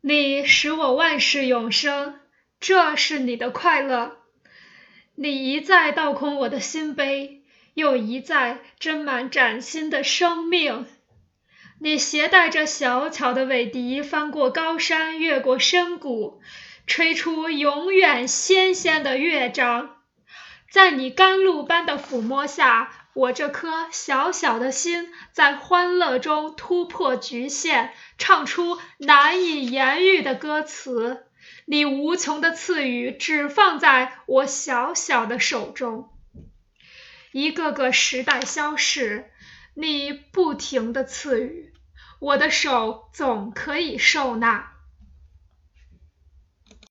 你使我万事永生，这是你的快乐。你一再倒空我的心杯，又一再斟满崭新的生命。你携带着小巧的尾笛，翻过高山，越过深谷，吹出永远新鲜的乐章。在你甘露般的抚摸下，我这颗小小的心在欢乐中突破局限，唱出难以言喻的歌词。你无穷的赐予只放在我小小的手中，一个个时代消逝。你不停的赐予，我的手总可以受纳。